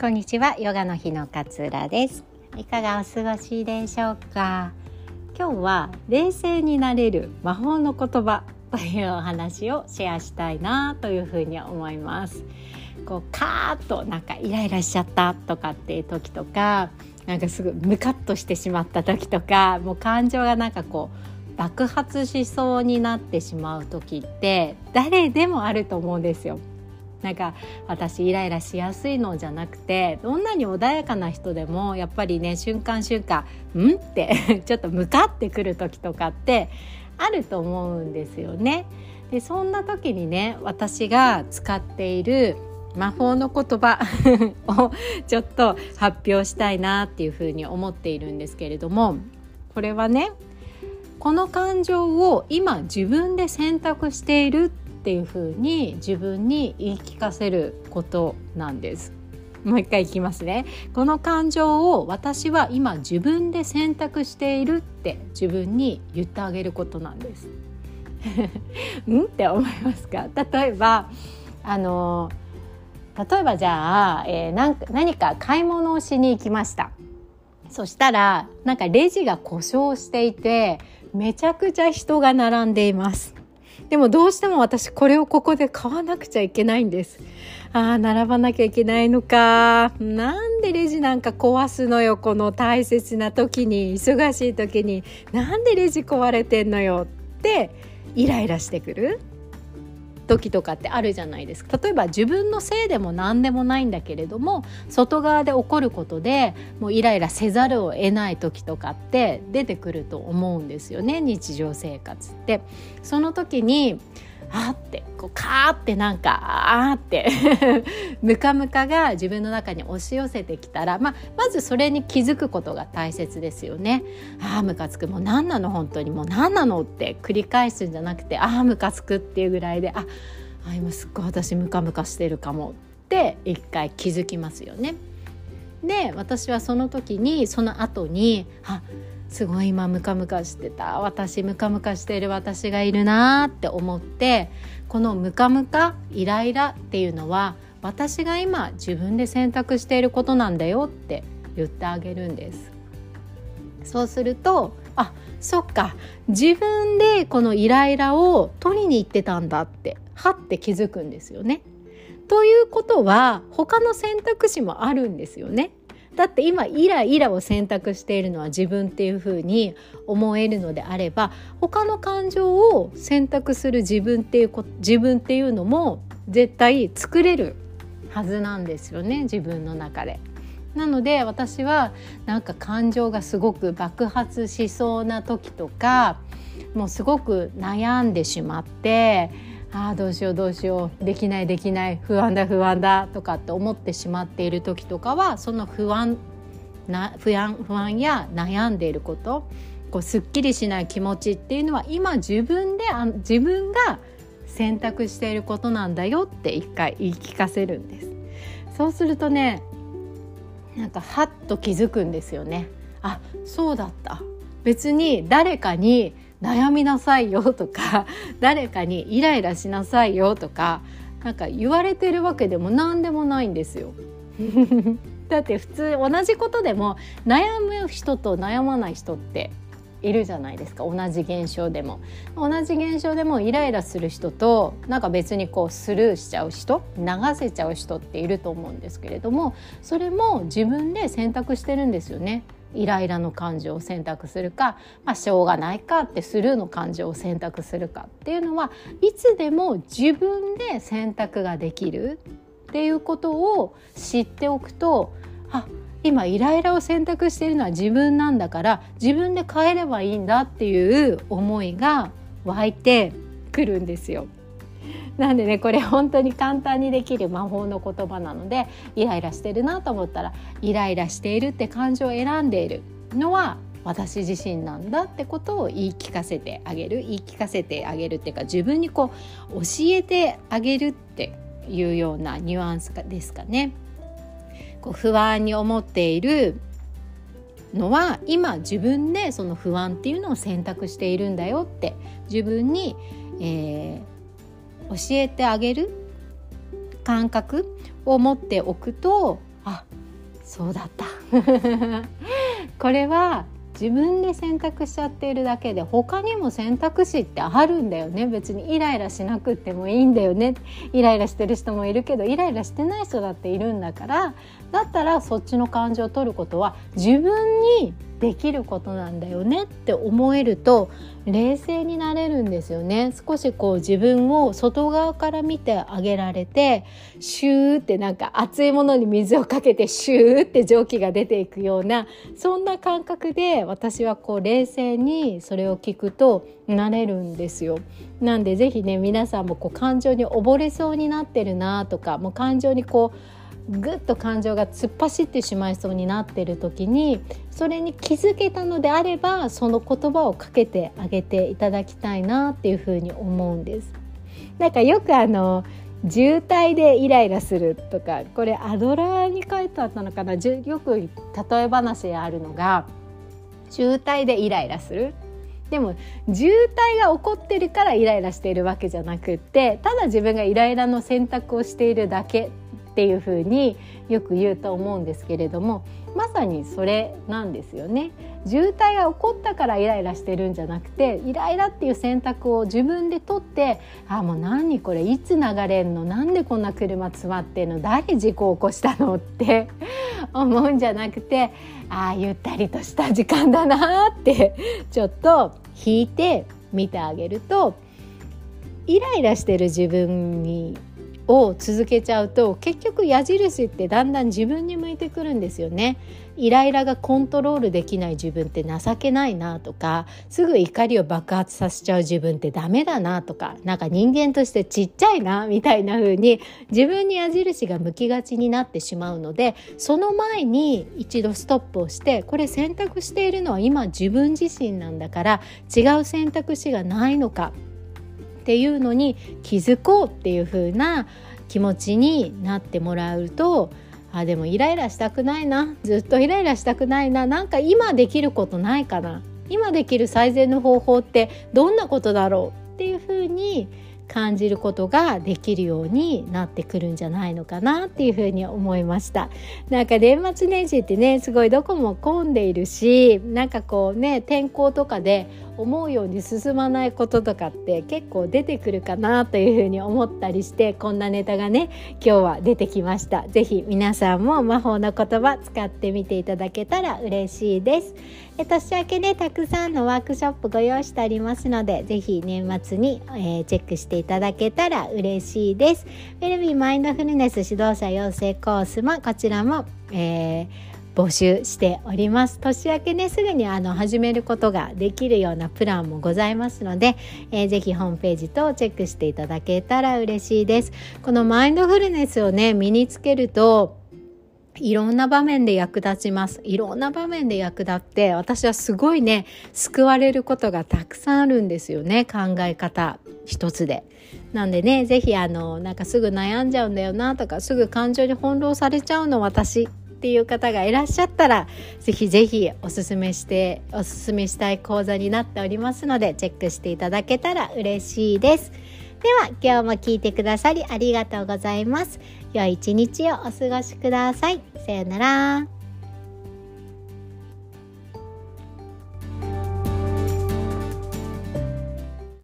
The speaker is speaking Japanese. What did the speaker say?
こんにちはヨガの日の勝浦です。いかがお過ごしでしょうか？今日は冷静になれる魔法の言葉というお話をシェアしたいなというふうに思います。こうカーッとなんかイライラしちゃったとかっていう時とかなんかすぐムカッとしてしまった時とかもう感情がなんかこう爆発しそうになってしまう時って誰でもあると思うんですよ。なんか私イライラしやすいのじゃなくてどんなに穏やかな人でもやっぱりね瞬間瞬間「ん?」って ちょっと向かってくる時とかってあると思うんですよね。でそんな時にね私が使っている魔法の言葉 をちょっと発表したいなっていうふうに思っているんですけれどもこれはねこの感情を今自分で選択しているっていうふうに自分に言い聞かせることなんです。もう一回いきますね。この感情を私は今自分で選択しているって自分に言ってあげることなんです。うん？って思いますか？例えばあの例えばじゃあ、えー、なんか何か買い物をしに行きました。そしたらなんかレジが故障していてめちゃくちゃ人が並んでいます。でもどうしても私これをここで買わなくちゃいけないんです。ああ、並ばなきゃいけないのか。なんでレジなんか壊すのよ、この大切な時に、忙しい時に。なんでレジ壊れてんのよってイライラしてくる。時とかってあるじゃないですか例えば自分のせいでも何でもないんだけれども外側で起こることでもうイライラせざるを得ない時とかって出てくると思うんですよね日常生活って。その時にあってこうカーってなんかあーって ムカムカが自分の中に押し寄せてきたら、まあ、まずそれに気づくことが大切ですよね。ああムカつく。もう何なの？本当に。もう何なの？って繰り返すんじゃなくてああムカつくっていうぐらいでああ今すっごい私ムカムカしてるかも。って一回気づきますよね。で私はその時にその後にあすごい今ムカムカしてた。私ムカムカしてる私がいるなって思ってこのムカムカイライラっていうのは私が今自分で選択していることなんだよって言ってあげるんです。そうするとあそっか。自分でこのイライラを取りに行ってたんだってはって気づくんですよね。ということは他の選択肢もあるんですよね。だって今イライラを選択しているのは自分っていうふうに思えるのであれば他の感情を選択する自分っていう自分っていうのも絶対作れるはずなんですよね自分の中で。なので私はなんか感情がすごく爆発しそうな時とかもうすごく悩んでしまってああどうしようどうしようできないできない不安だ不安だとかって思ってしまっている時とかはその不安な不安不安や悩んでいることこうすっきりしない気持ちっていうのは今自分であ自分が選択していることなんだよって一回言い聞かせるんです。そうするとねなんかハッと気づくんですよね。あそうだった別に誰かに悩みなさいよとか 誰かにイライラしなさいよとかなんか言われてるわけでも何でもないんですよ。だって普通同じことでも悩む人と悩まない人っているじゃないですか。同じ現象でも。同じ現象でもイライラする人となんか別にこうスルーしちゃう人流せちゃう人っていると思うんですけれどもそれも自分で選択してるんですよね。イライラの感情を選択するか、まあ、しょうがないかってスルーの感情を選択するかっていうのはいつでも自分で選択ができるっていうことを知っておくとあ今イライラを選択しているのは自分なんだから自分で変えればいいんだっていう思いが湧いてくるんですよ。なんでねこれ本当に簡単にできる魔法の言葉なのでイライラしてるなと思ったらイライラしているって感情を選んでいるのは私自身なんだってことを言い聞かせてあげる言い聞かせてあげるっていうか自分にこう教えてあげるっていうようなニュアンスですかね。こう不安に思っているのは今自分でその不安っていうのを選択しているんだよって自分に、え教えてあげる感覚を持っておくとあそうだった。これは自分で選択しちゃっているだけで他にも選択肢ってあるんだよね。別にイライラしなくってもいいんだよね。イライラしてる人もいるけどイライラしてない人だっているんだから。だったらそっちの感情を取ることは自分にできることなんだよねって思えると冷静になれるんですよね少しこう自分を外側から見てあげられてシューってなんか熱いものに水をかけてシューって蒸気が出ていくようなそんな感覚で私はこう冷静にそれを聞くとなれるんですよ。なんでぜひね皆さんもこう感情に溺れそうになってるなとかもう感情にこうぐっと感情が突っ走ってしまいそうになってる時にそれに気づけたのであればその言葉をかけてあげていただきたいなっていうふうに思うんです。なんかよくあの渋滞でイライラするとかこれアドラーに書いてあったのかなよく例え話であるのが渋滞でイライラするでも渋滞が起こってるからイライラしているわけじゃなくってただ自分がイライラの選択をしているだけっていうふうによく言うと思うんですけれどもまさにそれなんですよね。渋滞が起こったからイライラしてるんじゃなくてイライラっていう選択を自分で取ってあもう何これいつ流れんのなんでこんな車詰まってんの誰事故起こしたのって 思うんじゃなくてああゆったりとした時間だなってちょっと引いて見てあげるとイライラしてる自分にを続けちゃうと結局矢印ってだんだん自分に向いてくるんですよね。イライラがコントロールできない自分って情けないなとかすぐ怒りを爆発させちゃう自分ってダメだなとかなんか人間としてちっちゃいなみたいな風に自分に矢印が向きがちになってしまうのでその前に一度ストップをしてこれ選択しているのは今自分自身なんだから違う選択肢がないのかっていうのに気づこうっていう風な気持ちになってもらうとあでもイライラしたくないなずっとイライラしたくないななんか今できることないかな。今できる最善の方法ってどんなことだろうっていう風に感じることができるようになってくるんじゃないのかなっていうふうに思いました。なんか年末年始ってねすごいどこも混んでいるしなんかこうね天候とかで思うように進まないこととかって結構出てくるかなというふうに思ったりしてこんなネタがね今日は出てきました。是非皆さんも魔法の言葉使ってみていただけたら嬉しいです。え年明けねたくさんのワークショップご用意してありますので是非年末に、えー、チェックしていただけたら嬉しいです。ウェルビーマインドフルネス指導者養成コースもこちらも、えー募集しております年明けねすぐにあの始めることができるようなプランもございますので、えー、ぜホームページ等チェックしていただけたら嬉しいですこのマインドフルネスをね身につけるといろんな場面で役立ちます。いろんな場面で役立って、私はすごいね、救われることがたくさんあるんですよね。考え方一つで。なんでね、ぜひあの、なんかすぐ悩んじゃうんだよなとか、すぐ感情に翻弄されちゃうの私っていう方がいらっしゃったらぜひぜひおすすめしておすすめしたい講座になっておりますのでチェックしていただけたら嬉しいです。では今日も聞いてくださりありがとうございます。良い一日をお過ごしください。さようなら。